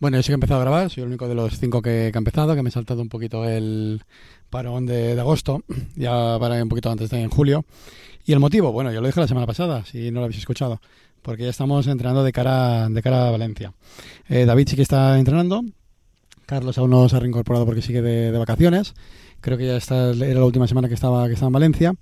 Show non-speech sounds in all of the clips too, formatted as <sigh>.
Bueno, yo sí que he empezado a grabar, soy el único de los cinco que, que empezado, que me he saltado un poquito el parón de, de agosto, <clears throat> ya para un poquito antes de en julio. Y el motivo, bueno, yo lo dije la semana pasada, si no lo habéis escuchado, porque ya estamos entrenando de cara, de cara a Valencia. Eh, David sí que está entrenando, Carlos aún no se ha reincorporado porque sigue de, de vacaciones, creo que ya esta era la última semana que estaba, que estaba en Valencia,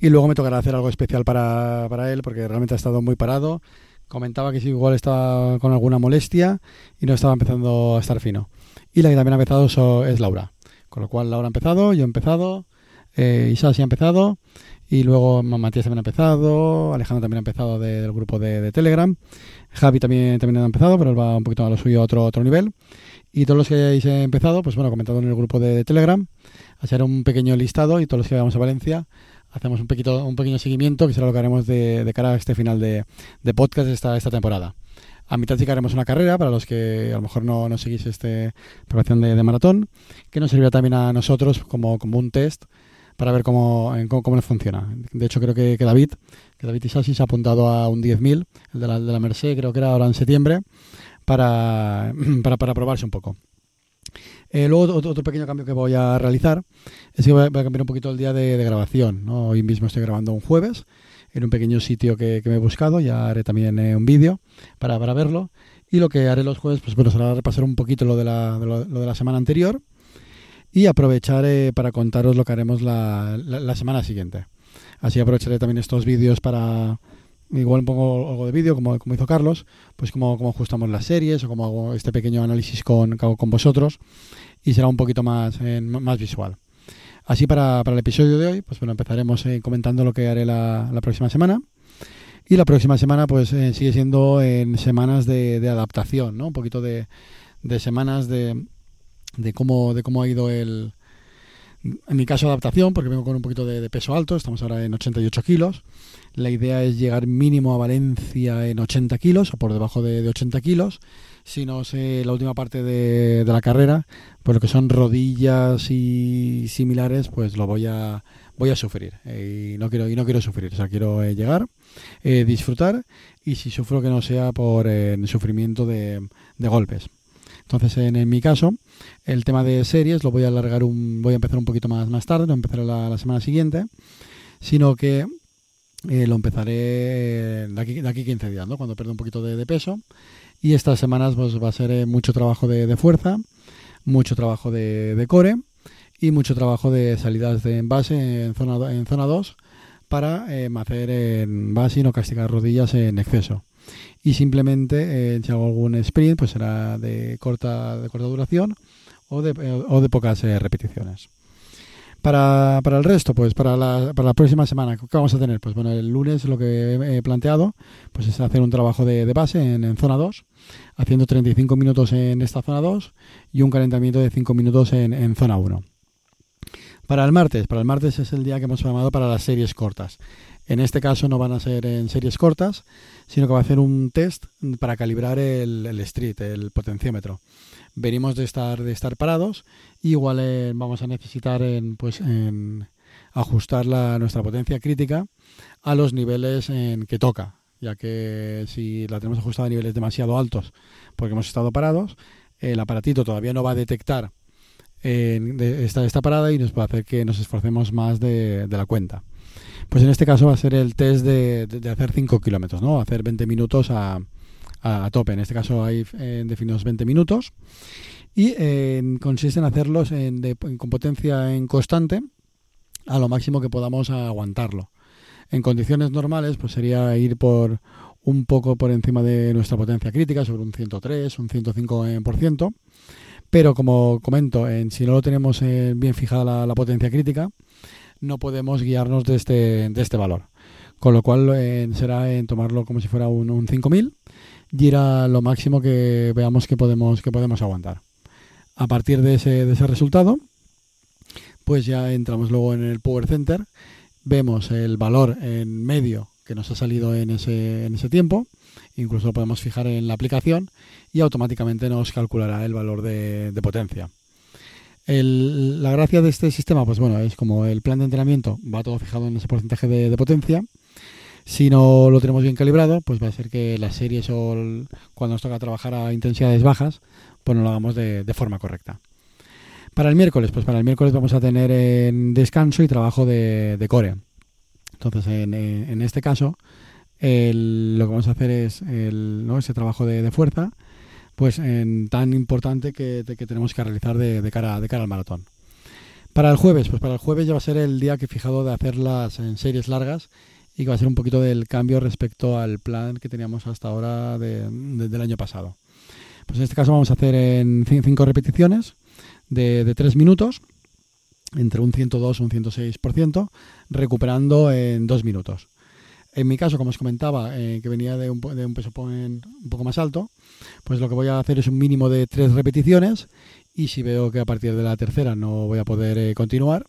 y luego me tocará hacer algo especial para, para él, porque realmente ha estado muy parado, comentaba que igual estaba con alguna molestia y no estaba empezando a estar fino. Y la que también ha empezado es Laura. Con lo cual Laura ha empezado, yo he empezado, eh, Isa sí ha empezado y luego Matías también ha empezado, Alejandro también ha empezado de, del grupo de, de, Telegram, Javi también, también ha empezado, pero él va un poquito a lo suyo a otro, otro nivel. Y todos los que hayáis empezado, pues bueno, comentado en el grupo de, de Telegram, hacer un pequeño listado y todos los que vayamos a Valencia hacemos un un pequeño seguimiento, que será lo que haremos de, cara a este final de, de podcast esta, esta temporada. A mitad sí que haremos una carrera, para los que a lo mejor no, seguís este preparación de, de, maratón, que nos servirá también a nosotros como, un test para ver cómo, cómo, les funciona. De hecho, creo que, David, que David Isasi se ha apuntado a un 10.000, el de la, de la Merced, creo que era ahora en septiembre, para, <clears throat> para probarse un poco. Eh, luego otro, pequeño cambio que voy a realizar es que voy a, cambiar un poquito el día de, grabación. Hoy mismo estoy grabando un jueves en un pequeño sitio que, me he buscado, ya haré también eh, un vídeo para, para, verlo. Y lo que haré los jueves, pues bueno, será repasar un poquito lo de la, lo, de la semana anterior y aprovechar eh, para contaros lo que haremos la, la, la semana siguiente. Así aprovecharé también estos vídeos para, igual pongo algo de vídeo, como, como hizo Carlos, pues como, como ajustamos las series o como hago este pequeño análisis con, con vosotros y será un poquito más, eh, más visual. Así para, para, el episodio de hoy, pues bueno, empezaremos eh, comentando lo que haré la, la, próxima semana. Y la próxima semana pues eh, sigue siendo en semanas de, de, adaptación, ¿no? Un poquito de, de semanas de, de, cómo, de cómo ha ido el... En mi caso adaptación, porque vengo con un poquito de, peso alto, estamos ahora en 88 kilos. La idea es llegar mínimo a Valencia en 80 kilos o por debajo de, de 80 kilos. Si no sé la última parte de, la carrera, pues lo que son rodillas y similares, pues lo voy a voy a sufrir y no quiero y no quiero sufrir, o sea quiero eh, llegar, eh, disfrutar y si sufro que no sea por eh, sufrimiento de golpes. Entonces, en, mi caso, el tema de series lo voy a alargar un, voy a empezar un poquito más más tarde, no empezaré la, la semana siguiente, sino que eh, lo empezaré de aquí, de aquí 15 días, ¿no? cuando pierda un poquito de, peso. Y estas semanas pues, va a ser eh, mucho trabajo de, fuerza, mucho trabajo de, de, core y mucho trabajo de salidas de envase en zona, en zona 2 para eh, hacer en base y no castigar rodillas en exceso. Y simplemente, eh, si hago algún sprint, pues será de corta, de corta duración o de, o de pocas eh, repeticiones. Para, para, el resto, pues para la, para la próxima semana, ¿qué vamos a tener? Pues bueno, el lunes lo que he planteado pues es hacer un trabajo de, de base en, zona 2, haciendo 35 minutos en esta zona 2 y un calentamiento de 5 minutos en, en zona 1. Para el martes, para el martes es el día que hemos programado para las series cortas. En este caso no van a ser en series cortas, sino que va a hacer un test para calibrar el, street, el potenciómetro. Venimos de estar de estar parados igual eh, vamos a necesitar en, pues en ajustar nuestra potencia crítica a los niveles en que toca ya que si la tenemos ajustada a niveles demasiado altos porque hemos estado parados el aparatito todavía no va a detectar eh, esta, esta parada y nos va a hacer que nos esforcemos más de la cuenta pues en este caso va a ser el test de, hacer 5 kilómetros, ¿no? Hacer 20 minutos a, a, tope. En este caso hay eh, definidos 20 minutos y eh, consiste en hacerlos en, con potencia en constante a lo máximo que podamos aguantarlo. En condiciones normales pues sería ir por un poco por encima de nuestra potencia crítica, sobre un 103, un 105%, pero como comento, en, si no lo tenemos eh, bien fijada la, potencia crítica, no podemos guiarnos de este, de este valor. Con lo cual será en tomarlo como si fuera un, un 5000 y ir a lo máximo que veamos que podemos, que podemos aguantar. A partir de ese, de ese resultado, pues ya entramos luego en el Power Center, vemos el valor en medio que nos ha salido en ese, en ese tiempo. Incluso lo podemos fijar en la aplicación y automáticamente nos calculará el valor de, potencia. La gracia de este sistema, pues bueno, es como el plan de entrenamiento va todo fijado en ese porcentaje de, potencia. Si no lo tenemos bien calibrado, pues va a ser que las series o cuando nos toca trabajar a intensidades bajas, pues no lo hagamos de, forma correcta. Para el miércoles, pues para el miércoles vamos a tener en descanso y trabajo de, core. Entonces, en, este caso, lo que vamos a hacer es ese trabajo de, fuerza, pues en, tan importante que, tenemos que realizar de, cara, de cara al maratón. Para el jueves, pues para el jueves ya va a ser el día que he fijado de hacerlas en series largas y que va a ser un poquito del cambio respecto al plan que teníamos hasta ahora del año pasado. Pues en este caso vamos a hacer en 5 repeticiones de 3 minutos, entre un 102 y un 106%, recuperando en 2 minutos. En mi caso, como os comentaba, eh, que venía de un, de un peso un poco más alto, pues lo que voy a hacer es un mínimo de 3 repeticiones y si veo que a partir de la tercera no voy a poder eh, continuar,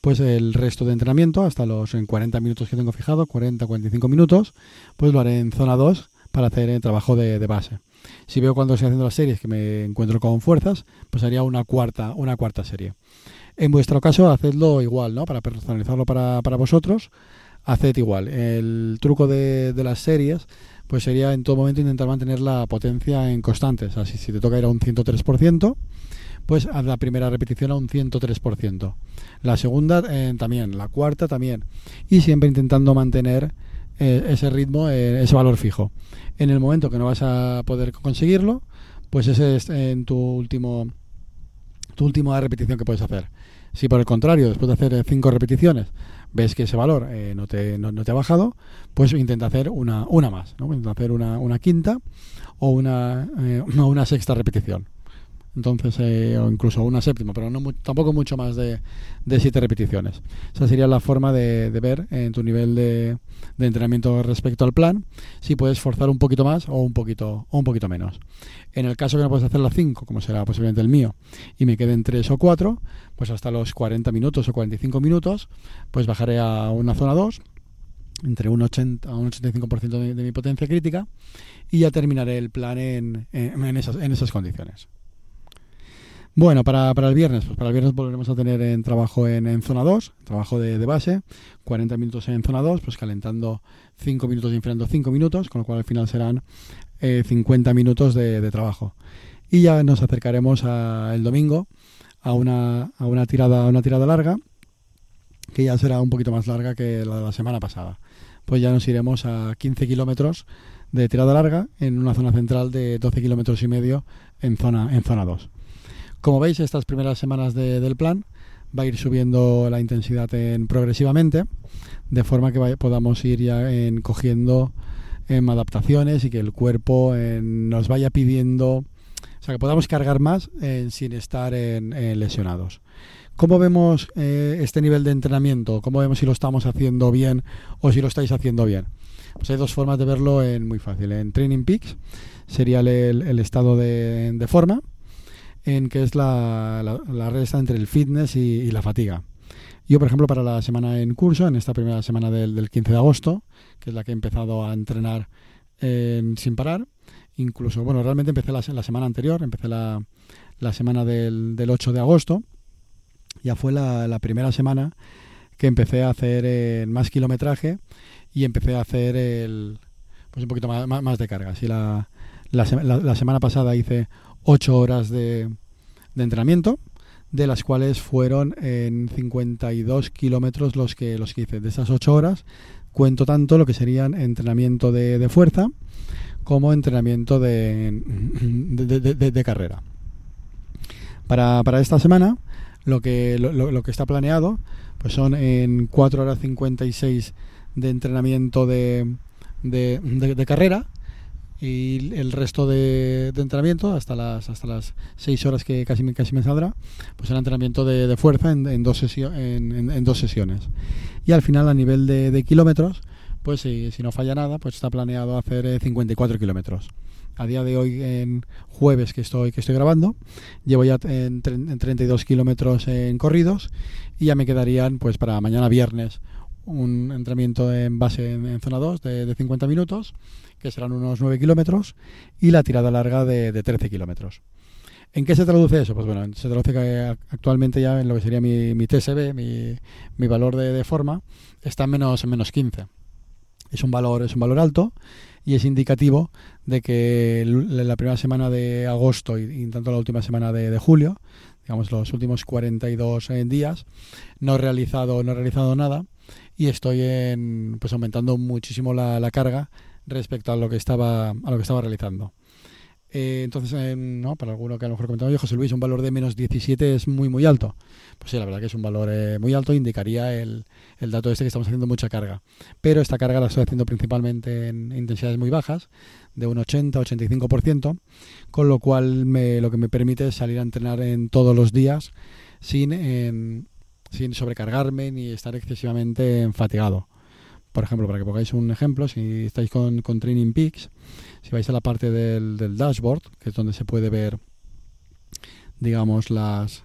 pues el resto de entrenamiento, hasta los en 40 minutos que tengo fijado, 40-45 minutos, pues lo haré en zona 2 para hacer el trabajo de, de base. Si veo cuando estoy haciendo las series que me encuentro con fuerzas, pues haría una cuarta, una cuarta serie. En vuestro caso, hacedlo igual, ¿no? Para personalizarlo para, para vosotros, haced igual. El truco de, de, las series, pues sería en todo momento intentar mantener la potencia en constantes. Así, si te toca ir a un 103%, pues haz la primera repetición a un 103%. La segunda eh, también, la cuarta también. Y siempre intentando mantener eh, ese ritmo, eh, ese valor fijo. En el momento que no vas a poder conseguirlo, pues ese es en tu último tu última repetición que puedes hacer. Si por el contrario, después de hacer cinco repeticiones, ves que ese valor eh, no, te, no, te ha bajado, pues intenta hacer una, una más, ¿no? intenta hacer una, una quinta o una, <laughs> una sexta repetición entonces eh, o incluso una séptima, pero no tampoco mucho más de, de, siete repeticiones. Esa sería la forma de, ver en tu nivel de, de, entrenamiento respecto al plan si puedes forzar un poquito más o un poquito o un poquito menos. En el caso que no puedes hacer las 5, como será posiblemente el mío, y me queden 3 o 4, pues hasta los 40 minutos o 45 minutos, pues bajaré a una zona 2 entre un 80 a un 85% de, de mi potencia crítica y ya terminaré el plan en, en, esas, en esas condiciones. Bueno, para, para, el viernes, pues para el viernes volveremos a tener en trabajo en, zona 2, trabajo de, base, 40 minutos en zona 2, pues calentando 5 minutos y enfriando 5 minutos, con lo cual al final serán 50 eh, minutos de, trabajo. Y ya nos acercaremos el domingo a una, a una, tirada, una tirada larga, que ya será un poquito más larga que la de la semana pasada. Pues ya nos iremos a 15 kilómetros de tirada larga en una zona central de 12 kilómetros y medio en zona, en zona 2. Como veis, estas primeras semanas del plan va a ir subiendo la intensidad en, progresivamente, de forma que podamos ir ya en, cogiendo en, adaptaciones y que el cuerpo nos vaya pidiendo, o sea, que podamos cargar más sin estar lesionados. ¿Cómo vemos eh, este nivel de entrenamiento? ¿Cómo vemos si lo estamos haciendo bien o si lo estáis haciendo bien? Pues hay dos formas de verlo en muy fácil. En Training Peaks sería el, estado de, de forma, en que es la, la, resta entre el fitness y, la fatiga. Yo, por ejemplo, para la semana en curso, en esta primera semana del, del 15 de agosto, que es la que he empezado a entrenar sin parar, incluso, bueno, realmente empecé la, la semana anterior, empecé la, la semana del, del, 8 de agosto, ya fue la, la primera semana que empecé a hacer eh, más kilometraje y empecé a hacer el, pues un poquito más, más, de carga. Así la, la, la, semana pasada hice 8 horas de, entrenamiento, de las cuales fueron en 52 kilómetros los que, los que hice. De esas 8 horas cuento tanto lo que serían entrenamiento de, fuerza como entrenamiento de, de, carrera. Para, para, esta semana lo que, lo, que está planeado pues son en 4 horas 56 de entrenamiento de, de carrera y el resto de, entrenamiento hasta las hasta las 6 horas que casi, casi me saldrá pues el entrenamiento de, fuerza en, en dos en, en, dos sesiones. Y al final a nivel de, kilómetros pues si, si, no falla nada pues está planeado hacer 54 eh, kilómetros. A día de hoy en jueves que estoy que estoy grabando llevo ya en, en 32 kilómetros en corridos y ya me quedarían pues para mañana viernes un entrenamiento en base en, zona 2 de, 50 minutos, que serán unos 9 kilómetros, y la tirada larga de, de 13 kilómetros. ¿En qué se traduce eso? Pues bueno, se traduce que actualmente ya en lo que sería mi, mi TSB, mi, mi valor de, forma, está en menos, en menos 15. Es un valor, es un valor alto y es indicativo de que la primera semana de agosto y, tanto la última semana de, julio, digamos los últimos 42 eh, días, no he realizado, no he realizado nada y estoy en, pues aumentando muchísimo la, la carga respecto a lo que estaba a lo que estaba realizando. Eh, entonces, eh, no, para alguno que a lo mejor comentaba José Luis, un valor de menos 17 es muy, muy alto. Pues sí, la verdad que es un valor eh, muy alto, indicaría el, el, dato este que estamos haciendo mucha carga. Pero esta carga la estoy haciendo principalmente en intensidades muy bajas, de un 80-85%, con lo cual me, lo que me permite es salir a entrenar en todos los días sin, sin sobrecargarme ni estar excesivamente fatigado. Por ejemplo, para que pongáis un ejemplo, si estáis con, con Training Peaks, si vais a la parte del, del, dashboard, que es donde se puede ver, digamos, las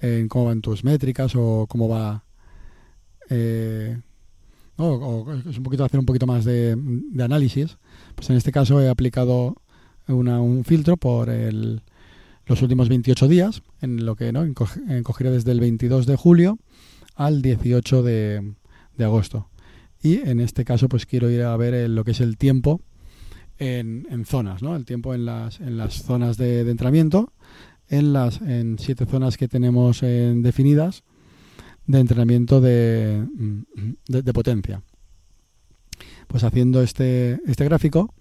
en cómo van tus métricas o cómo va... Eh, o, es un poquito hacer un poquito más de, de, análisis. Pues en este caso he aplicado una, un filtro por el, los últimos 28 días, en lo que ¿no? encogiera desde el 22 de julio al 18 de, de agosto y en este caso pues quiero ir a ver lo que es el tiempo en, zonas, ¿no? El tiempo en las, en las zonas de, entrenamiento, en las en siete zonas que tenemos eh, definidas de entrenamiento de, de, potencia. Pues haciendo este, este gráfico,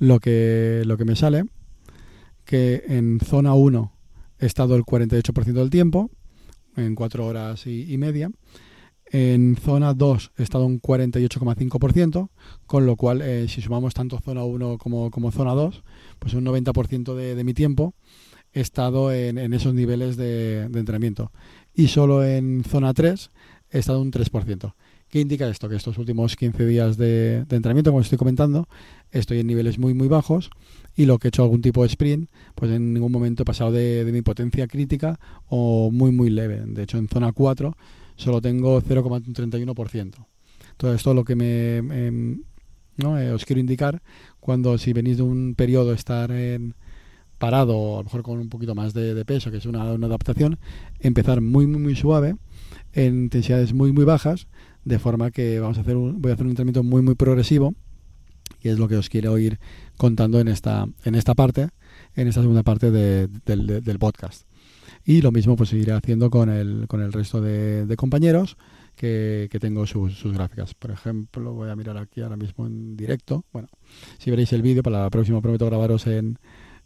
lo que, lo que me sale, que en zona 1 he estado el 48% del tiempo, en 4 horas y, y media, en zona 2 he estado un 48,5%, con lo cual eh, si sumamos tanto zona 1 como, como zona 2, pues un 90% de, de, mi tiempo he estado en, en esos niveles de, de, entrenamiento. Y solo en zona 3 he estado un 3%. ¿Qué indica esto? Que estos últimos 15 días de, entrenamiento, como estoy comentando, estoy en niveles muy muy bajos y lo que he hecho algún tipo de sprint, pues en ningún momento he pasado de, mi potencia crítica o muy muy leve. De hecho, en zona 4 solo tengo 0,31%. Todo esto lo que me, ¿no? Eh, os quiero indicar cuando si venís de un periodo estar en parado, a lo mejor con un poquito más de, peso, que es una, adaptación, empezar muy, muy, muy suave, en intensidades muy, muy bajas, de forma que vamos a hacer voy a hacer un entrenamiento muy, muy progresivo, y es lo que os quiero ir contando en esta, en esta parte, en esta segunda parte del podcast. Y lo mismo pues seguiré haciendo con el, con el resto de, compañeros que, tengo sus, gráficas. Por ejemplo, voy a mirar aquí ahora mismo en directo. Bueno, si veréis el vídeo, para la próxima prometo grabaros en,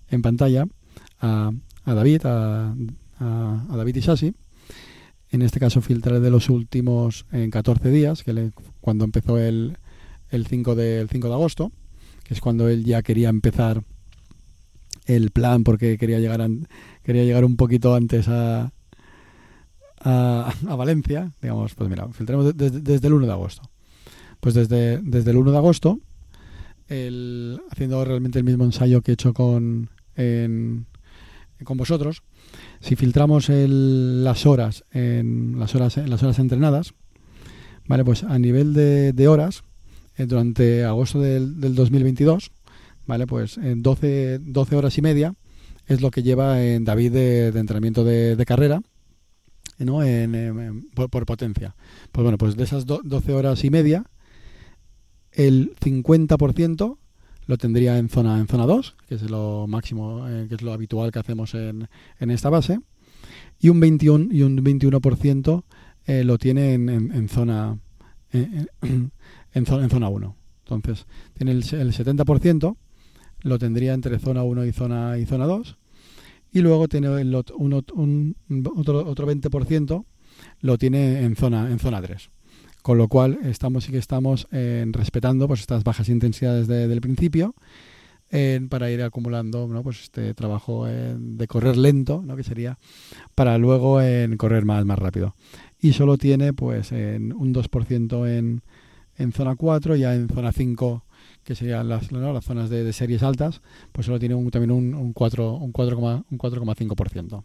en pantalla a, a David, a, a, a David Isasi. En este caso filtraré de los últimos en 14 días, que cuando empezó el, el, 5 de, el 5 de agosto, que es cuando él ya quería empezar el plan porque quería llegar a, quería llegar un poquito antes a, a, Valencia, digamos, pues mira, filtremos desde, el 1 de agosto. Pues desde, desde el 1 de agosto, haciendo realmente el mismo ensayo que he hecho con, con vosotros, si filtramos las horas en las horas en las horas entrenadas, vale, pues a nivel de, horas, eh, durante agosto del, del 2022, vale, pues en 12, 12 horas y media, es lo que lleva en David de, entrenamiento de, carrera, ¿no? En, por, potencia. Pues bueno, pues de esas 12 horas y media, el 50% lo tendría en zona en zona 2, que es lo máximo, eh, que es lo habitual que hacemos en, en esta base, y un 21 y un 21% eh, lo tiene en, en zona en, zona <clears throat> en zona 1. Entonces, tiene el, el 70% lo tendría entre zona 1 y zona, y zona 2. Y luego tiene el, un, otro, otro 20% lo tiene en zona, en zona 3. Con lo cual estamos sí que estamos eh, respetando pues estas bajas intensidades de, del principio para ir acumulando ¿no? pues este trabajo de correr lento, ¿no? que sería para luego en correr más, más rápido. Y solo tiene pues en un 2% en, en zona 4, ya en zona 5 que serían las, las zonas de, series altas, pues solo tiene un, también un, un 4,5%. Un 4, un 4,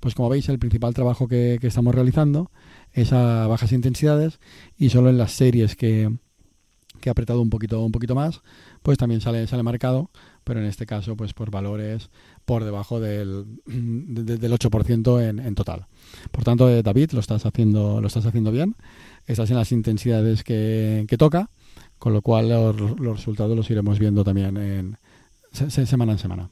pues como veis, el principal trabajo que, estamos realizando es a bajas intensidades y solo en las series que, que ha apretado un poquito, un poquito más, pues también sale, sale marcado, pero en este caso pues por valores por debajo del, del 8% en, en total. Por tanto, eh, David, lo estás haciendo, lo estás haciendo bien, estás en las intensidades que, que toca, con lo cual los, los, resultados los iremos viendo también en, se, semana en semana.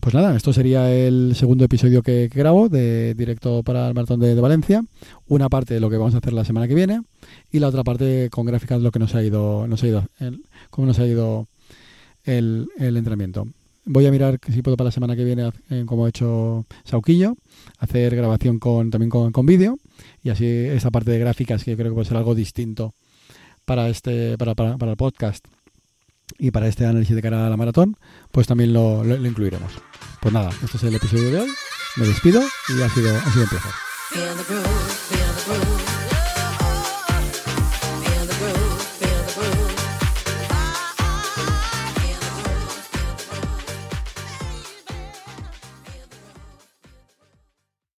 Pues nada, esto sería el segundo episodio que, grabo de directo para el maratón de, Valencia. Una parte de lo que vamos a hacer la semana que viene y la otra parte con gráficas de lo que nos ha ido, nos ha ido, el, cómo nos ha ido el, entrenamiento. Voy a mirar si puedo para la semana que viene, eh, como ha hecho Sauquillo, hacer grabación con, también con, con vídeo y así esa parte de gráficas que creo que puede ser algo distinto para este para, para, para el podcast y para este análisis de cara a la maratón, pues también lo, incluiremos. Pues nada, este es el episodio de hoy. Me despido y ha sido, ha sido un placer.